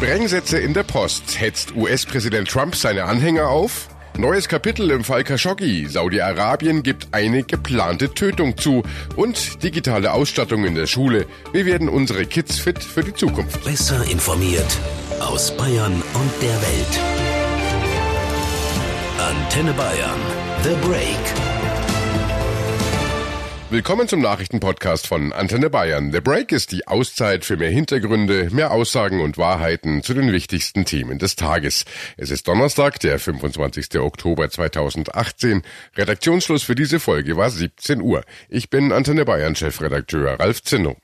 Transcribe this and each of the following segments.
Sprengsätze in der Post. Hetzt US-Präsident Trump seine Anhänger auf? Neues Kapitel im Fall Khashoggi. Saudi-Arabien gibt eine geplante Tötung zu. Und digitale Ausstattung in der Schule. Wir werden unsere Kids fit für die Zukunft. Besser informiert aus Bayern und der Welt. Antenne Bayern. The Break. Willkommen zum Nachrichtenpodcast von Antenne Bayern. The Break ist die Auszeit für mehr Hintergründe, mehr Aussagen und Wahrheiten zu den wichtigsten Themen des Tages. Es ist Donnerstag, der 25. Oktober 2018. Redaktionsschluss für diese Folge war 17 Uhr. Ich bin Antenne Bayern Chefredakteur Ralf Zinno.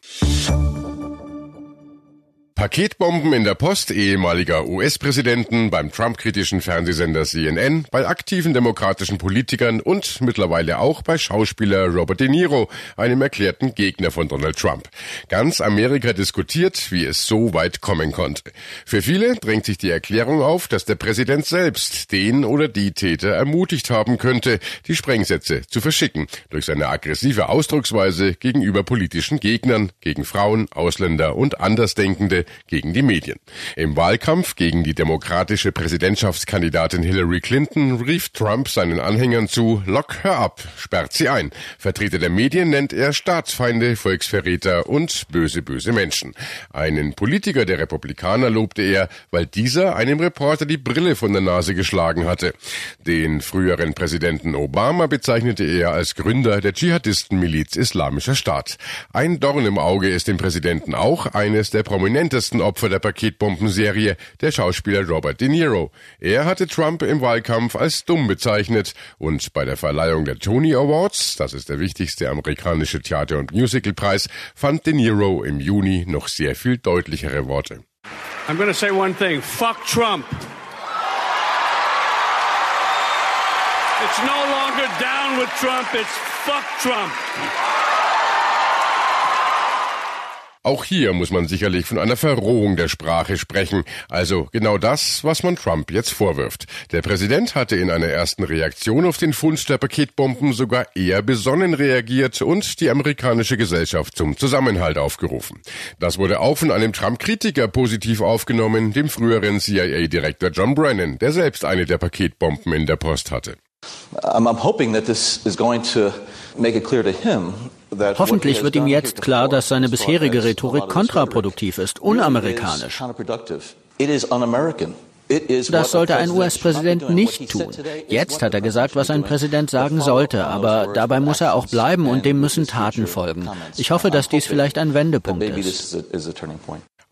Paketbomben in der Post ehemaliger US-Präsidenten, beim Trump-kritischen Fernsehsender CNN, bei aktiven demokratischen Politikern und mittlerweile auch bei Schauspieler Robert De Niro, einem erklärten Gegner von Donald Trump. Ganz Amerika diskutiert, wie es so weit kommen konnte. Für viele drängt sich die Erklärung auf, dass der Präsident selbst den oder die Täter ermutigt haben könnte, die Sprengsätze zu verschicken, durch seine aggressive Ausdrucksweise gegenüber politischen Gegnern, gegen Frauen, Ausländer und Andersdenkende, gegen die Medien. Im Wahlkampf gegen die demokratische Präsidentschaftskandidatin Hillary Clinton rief Trump seinen Anhängern zu, lock her ab, sperrt sie ein. Vertreter der Medien nennt er Staatsfeinde, Volksverräter und böse, böse Menschen. Einen Politiker der Republikaner lobte er, weil dieser einem Reporter die Brille von der Nase geschlagen hatte. Den früheren Präsidenten Obama bezeichnete er als Gründer der Dschihadistenmiliz Islamischer Staat. Ein Dorn im Auge ist dem Präsidenten auch eines der prominentesten bekanntesten Opfer der Paketbombenserie, der Schauspieler Robert De Niro. Er hatte Trump im Wahlkampf als dumm bezeichnet und bei der Verleihung der Tony Awards, das ist der wichtigste amerikanische Theater- und Musicalpreis, fand De Niro im Juni noch sehr viel deutlichere Worte. I'm to say one thing. Fuck Trump. It's no longer down with Trump, it's fuck Trump. Auch hier muss man sicherlich von einer Verrohung der Sprache sprechen, also genau das, was man Trump jetzt vorwirft. Der Präsident hatte in einer ersten Reaktion auf den Fund der Paketbomben sogar eher besonnen reagiert und die amerikanische Gesellschaft zum Zusammenhalt aufgerufen. Das wurde auch von einem Trump-Kritiker positiv aufgenommen, dem früheren CIA-Direktor John Brennan, der selbst eine der Paketbomben in der Post hatte. I'm hoping that this is going to make it clear to him Hoffentlich wird ihm jetzt klar, dass seine bisherige Rhetorik kontraproduktiv ist, unamerikanisch. Das sollte ein US-Präsident nicht tun. Jetzt hat er gesagt, was ein Präsident sagen sollte, aber dabei muss er auch bleiben und dem müssen Taten folgen. Ich hoffe, dass dies vielleicht ein Wendepunkt ist.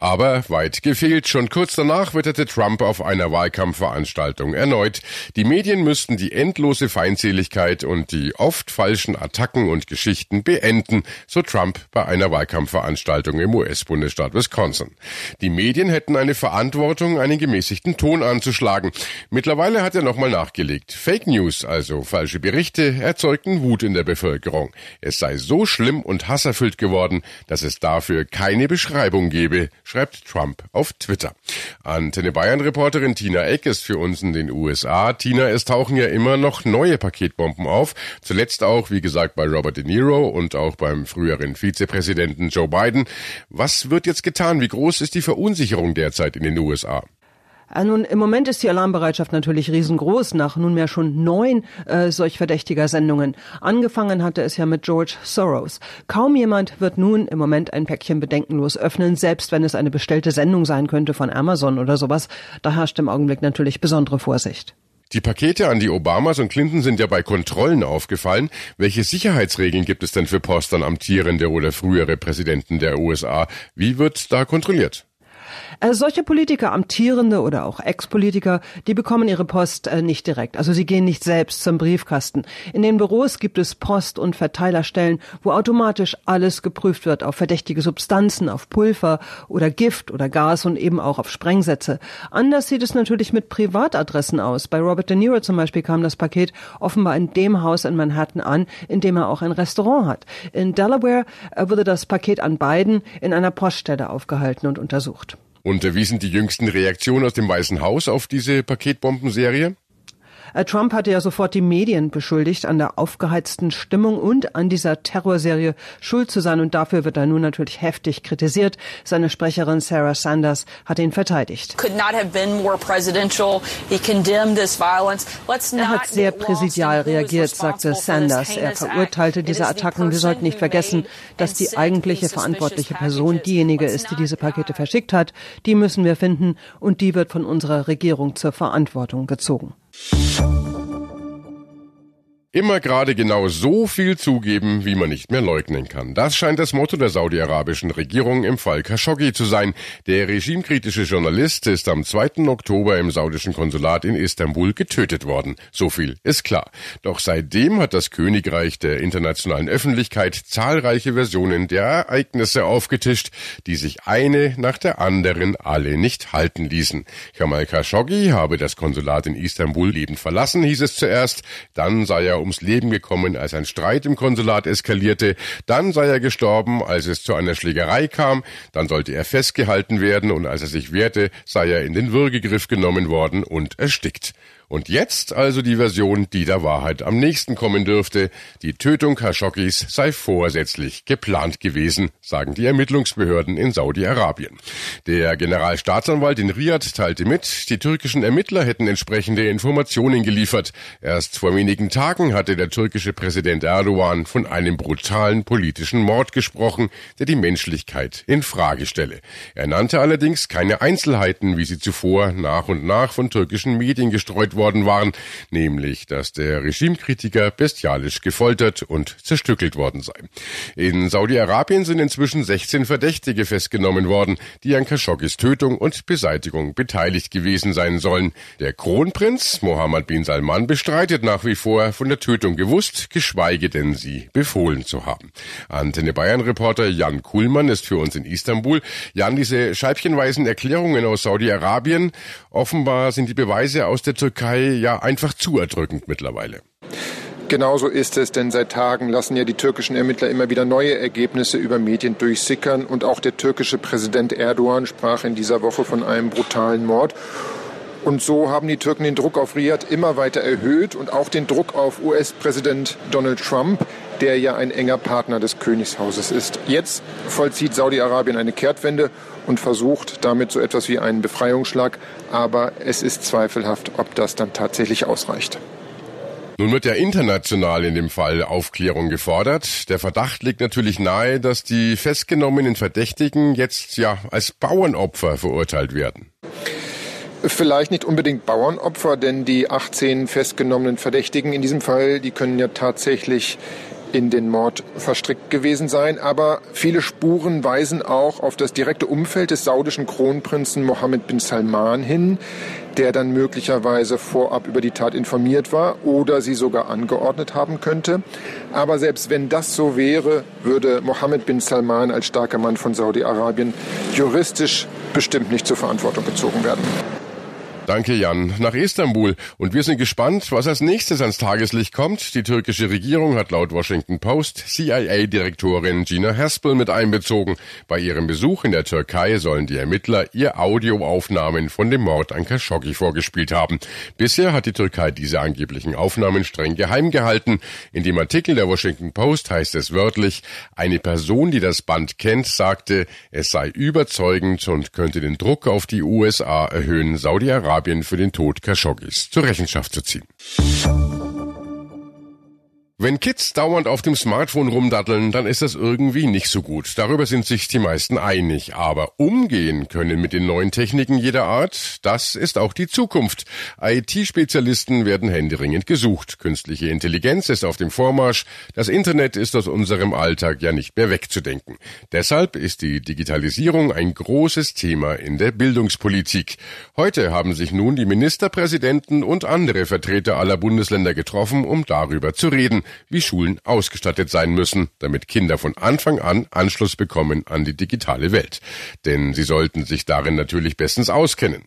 Aber weit gefehlt. Schon kurz danach witterte Trump auf einer Wahlkampfveranstaltung erneut. Die Medien müssten die endlose Feindseligkeit und die oft falschen Attacken und Geschichten beenden, so Trump bei einer Wahlkampfveranstaltung im US-Bundesstaat Wisconsin. Die Medien hätten eine Verantwortung, einen gemäßigten Ton anzuschlagen. Mittlerweile hat er nochmal nachgelegt. Fake News, also falsche Berichte, erzeugten Wut in der Bevölkerung. Es sei so schlimm und hasserfüllt geworden, dass es dafür keine Beschreibung gebe, schreibt Trump auf Twitter. Antenne Bayern Reporterin Tina Eck ist für uns in den USA. Tina, es tauchen ja immer noch neue Paketbomben auf. Zuletzt auch, wie gesagt, bei Robert De Niro und auch beim früheren Vizepräsidenten Joe Biden. Was wird jetzt getan? Wie groß ist die Verunsicherung derzeit in den USA? Äh, nun, im Moment ist die Alarmbereitschaft natürlich riesengroß nach nunmehr schon neun äh, solch verdächtiger Sendungen. Angefangen hatte es ja mit George Soros. Kaum jemand wird nun im Moment ein Päckchen bedenkenlos öffnen, selbst wenn es eine bestellte Sendung sein könnte von Amazon oder sowas. Da herrscht im Augenblick natürlich besondere Vorsicht. Die Pakete an die Obamas und Clinton sind ja bei Kontrollen aufgefallen. Welche Sicherheitsregeln gibt es denn für Postern amtierende oder frühere Präsidenten der USA? Wie wird da kontrolliert? Äh, solche Politiker, amtierende oder auch Ex-Politiker, die bekommen ihre Post äh, nicht direkt. Also sie gehen nicht selbst zum Briefkasten. In den Büros gibt es Post- und Verteilerstellen, wo automatisch alles geprüft wird auf verdächtige Substanzen, auf Pulver oder Gift oder Gas und eben auch auf Sprengsätze. Anders sieht es natürlich mit Privatadressen aus. Bei Robert De Niro zum Beispiel kam das Paket offenbar in dem Haus in Manhattan an, in dem er auch ein Restaurant hat. In Delaware äh, wurde das Paket an beiden in einer Poststelle aufgehalten und untersucht. Und wie sind die jüngsten Reaktionen aus dem Weißen Haus auf diese Paketbombenserie? Äh, Trump hatte ja sofort die Medien beschuldigt, an der aufgeheizten Stimmung und an dieser Terrorserie schuld zu sein. Und dafür wird er nun natürlich heftig kritisiert. Seine Sprecherin Sarah Sanders hat ihn verteidigt. Er hat sehr präsidial reagiert, sagte Sanders. Er verurteilte diese Attacken. Wir sollten nicht vergessen, dass die eigentliche verantwortliche Person diejenige ist, die diese Pakete verschickt hat. Die müssen wir finden und die wird von unserer Regierung zur Verantwortung gezogen. 了。Immer gerade genau so viel zugeben, wie man nicht mehr leugnen kann. Das scheint das Motto der saudi-arabischen Regierung im Fall Khashoggi zu sein. Der regimekritische Journalist ist am 2. Oktober im saudischen Konsulat in Istanbul getötet worden. So viel ist klar. Doch seitdem hat das Königreich der internationalen Öffentlichkeit zahlreiche Versionen der Ereignisse aufgetischt, die sich eine nach der anderen alle nicht halten ließen. Kamal Khashoggi habe das Konsulat in Istanbul lebend verlassen, hieß es zuerst. Dann sei er ums Leben gekommen, als ein Streit im Konsulat eskalierte. Dann sei er gestorben, als es zu einer Schlägerei kam. Dann sollte er festgehalten werden und als er sich wehrte, sei er in den Würgegriff genommen worden und erstickt. Und jetzt also die Version, die der Wahrheit am nächsten kommen dürfte. Die Tötung Khashoggis sei vorsätzlich geplant gewesen, sagen die Ermittlungsbehörden in Saudi-Arabien. Der Generalstaatsanwalt in Riyadh teilte mit, die türkischen Ermittler hätten entsprechende Informationen geliefert. Erst vor wenigen Tagen hatte der türkische Präsident Erdogan von einem brutalen politischen Mord gesprochen, der die Menschlichkeit in Frage stelle. Er nannte allerdings keine Einzelheiten, wie sie zuvor nach und nach von türkischen Medien gestreut worden waren, nämlich, dass der Regimekritiker bestialisch gefoltert und zerstückelt worden sei. In Saudi-Arabien sind inzwischen 16 Verdächtige festgenommen worden, die an Khashoggis Tötung und Beseitigung beteiligt gewesen sein sollen. Der Kronprinz Mohammed bin Salman bestreitet nach wie vor von der Tötung gewusst, geschweige denn sie befohlen zu haben. Antenne Bayern Reporter Jan Kuhlmann ist für uns in Istanbul. Jan, diese scheibchenweisen Erklärungen aus Saudi-Arabien, offenbar sind die Beweise aus der Türkei Türkei ja einfach zu erdrückend mittlerweile. Genauso ist es, denn seit Tagen lassen ja die türkischen Ermittler immer wieder neue Ergebnisse über Medien durchsickern. Und auch der türkische Präsident Erdogan sprach in dieser Woche von einem brutalen Mord. Und so haben die Türken den Druck auf Riyadh immer weiter erhöht und auch den Druck auf US-Präsident Donald Trump, der ja ein enger Partner des Königshauses ist. Jetzt vollzieht Saudi-Arabien eine Kehrtwende und versucht damit so etwas wie einen Befreiungsschlag. Aber es ist zweifelhaft, ob das dann tatsächlich ausreicht. Nun wird ja international in dem Fall Aufklärung gefordert. Der Verdacht liegt natürlich nahe, dass die festgenommenen Verdächtigen jetzt ja als Bauernopfer verurteilt werden. Vielleicht nicht unbedingt Bauernopfer, denn die 18 festgenommenen Verdächtigen in diesem Fall, die können ja tatsächlich in den Mord verstrickt gewesen sein. Aber viele Spuren weisen auch auf das direkte Umfeld des saudischen Kronprinzen Mohammed bin Salman hin, der dann möglicherweise vorab über die Tat informiert war oder sie sogar angeordnet haben könnte. Aber selbst wenn das so wäre, würde Mohammed bin Salman als starker Mann von Saudi-Arabien juristisch bestimmt nicht zur Verantwortung gezogen werden. Danke, Jan. Nach Istanbul. Und wir sind gespannt, was als nächstes ans Tageslicht kommt. Die türkische Regierung hat laut Washington Post CIA-Direktorin Gina Haspel mit einbezogen. Bei ihrem Besuch in der Türkei sollen die Ermittler ihr Audioaufnahmen von dem Mord an Khashoggi vorgespielt haben. Bisher hat die Türkei diese angeblichen Aufnahmen streng geheim gehalten. In dem Artikel der Washington Post heißt es wörtlich, eine Person, die das Band kennt, sagte, es sei überzeugend und könnte den Druck auf die USA erhöhen, Saudi-Arabien Saudi-Arabien für den Tod Khashoggis zur Rechenschaft zu ziehen. Wenn Kids dauernd auf dem Smartphone rumdatteln, dann ist das irgendwie nicht so gut. Darüber sind sich die meisten einig. Aber umgehen können mit den neuen Techniken jeder Art, das ist auch die Zukunft. IT-Spezialisten werden händeringend gesucht. Künstliche Intelligenz ist auf dem Vormarsch. Das Internet ist aus unserem Alltag ja nicht mehr wegzudenken. Deshalb ist die Digitalisierung ein großes Thema in der Bildungspolitik. Heute haben sich nun die Ministerpräsidenten und andere Vertreter aller Bundesländer getroffen, um darüber zu reden. Wie Schulen ausgestattet sein müssen, damit Kinder von Anfang an Anschluss bekommen an die digitale Welt. Denn sie sollten sich darin natürlich bestens auskennen.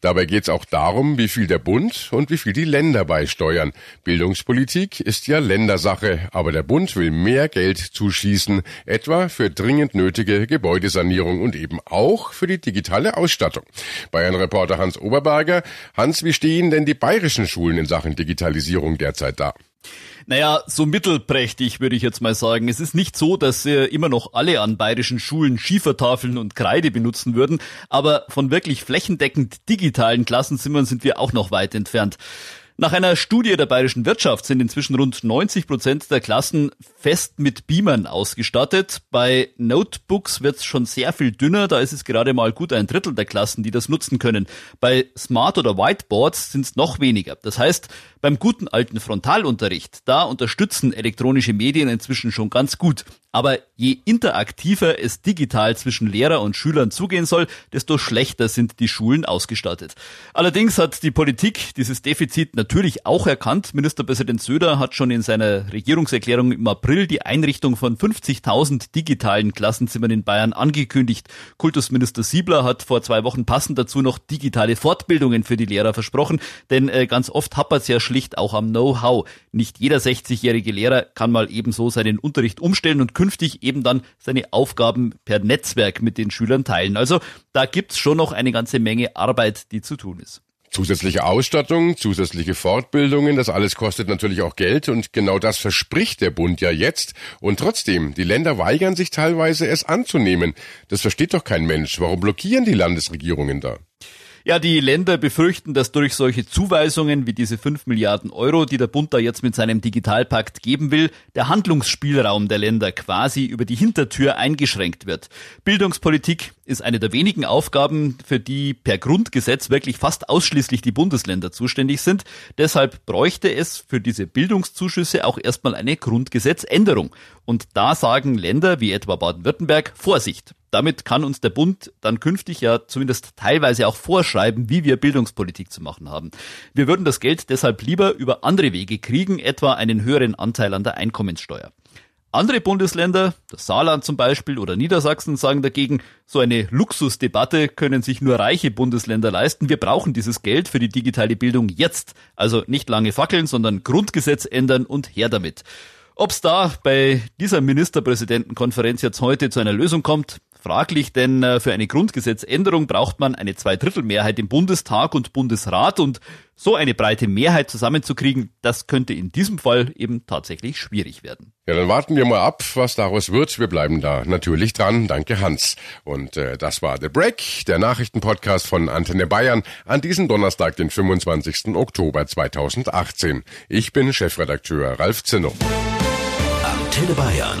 Dabei geht es auch darum, wie viel der Bund und wie viel die Länder beisteuern. Bildungspolitik ist ja Ländersache, aber der Bund will mehr Geld zuschießen, etwa für dringend nötige Gebäudesanierung und eben auch für die digitale Ausstattung. Bayern-Reporter Hans Oberberger. Hans, wie stehen denn die bayerischen Schulen in Sachen Digitalisierung derzeit da? Naja, so mittelprächtig würde ich jetzt mal sagen. Es ist nicht so, dass äh, immer noch alle an bayerischen Schulen Schiefertafeln und Kreide benutzen würden, aber von wirklich flächendeckend digitalen Klassenzimmern sind wir auch noch weit entfernt. Nach einer Studie der bayerischen Wirtschaft sind inzwischen rund 90 Prozent der Klassen fest mit Beamern ausgestattet. Bei Notebooks wird es schon sehr viel dünner, da ist es gerade mal gut ein Drittel der Klassen, die das nutzen können. Bei Smart- oder Whiteboards sind es noch weniger. Das heißt, beim guten alten Frontalunterricht, da unterstützen elektronische Medien inzwischen schon ganz gut. Aber je interaktiver es digital zwischen Lehrer und Schülern zugehen soll, desto schlechter sind die Schulen ausgestattet. Allerdings hat die Politik dieses Defizit natürlich auch erkannt. Ministerpräsident Söder hat schon in seiner Regierungserklärung im April die Einrichtung von 50.000 digitalen Klassenzimmern in Bayern angekündigt. Kultusminister Siebler hat vor zwei Wochen passend dazu noch digitale Fortbildungen für die Lehrer versprochen, denn äh, ganz oft hapert es ja schlicht auch am Know-how. Nicht jeder 60-jährige Lehrer kann mal ebenso seinen Unterricht umstellen und künftig eben dann seine Aufgaben per Netzwerk mit den Schülern teilen. Also da gibt's schon noch eine ganze Menge Arbeit, die zu tun ist. Zusätzliche Ausstattung, zusätzliche Fortbildungen, das alles kostet natürlich auch Geld und genau das verspricht der Bund ja jetzt. Und trotzdem, die Länder weigern sich teilweise es anzunehmen. Das versteht doch kein Mensch. Warum blockieren die Landesregierungen da? Ja, die Länder befürchten, dass durch solche Zuweisungen wie diese 5 Milliarden Euro, die der Bund da jetzt mit seinem Digitalpakt geben will, der Handlungsspielraum der Länder quasi über die Hintertür eingeschränkt wird. Bildungspolitik ist eine der wenigen Aufgaben, für die per Grundgesetz wirklich fast ausschließlich die Bundesländer zuständig sind. Deshalb bräuchte es für diese Bildungszuschüsse auch erstmal eine Grundgesetzänderung. Und da sagen Länder wie etwa Baden-Württemberg Vorsicht. Damit kann uns der Bund dann künftig ja zumindest teilweise auch vorschreiben, wie wir Bildungspolitik zu machen haben. Wir würden das Geld deshalb lieber über andere Wege kriegen, etwa einen höheren Anteil an der Einkommenssteuer. Andere Bundesländer, das Saarland zum Beispiel oder Niedersachsen, sagen dagegen, so eine Luxusdebatte können sich nur reiche Bundesländer leisten. Wir brauchen dieses Geld für die digitale Bildung jetzt. Also nicht lange fackeln, sondern Grundgesetz ändern und her damit. Ob es da bei dieser Ministerpräsidentenkonferenz jetzt heute zu einer Lösung kommt, fraglich, denn äh, für eine Grundgesetzänderung braucht man eine Zweidrittelmehrheit im Bundestag und Bundesrat und so eine breite Mehrheit zusammenzukriegen, das könnte in diesem Fall eben tatsächlich schwierig werden. Ja, dann warten wir mal ab, was daraus wird. Wir bleiben da natürlich dran. Danke, Hans. Und äh, das war The Break, der Nachrichtenpodcast von Antenne Bayern an diesem Donnerstag, den 25. Oktober 2018. Ich bin Chefredakteur Ralf Zinno. Antenne Bayern.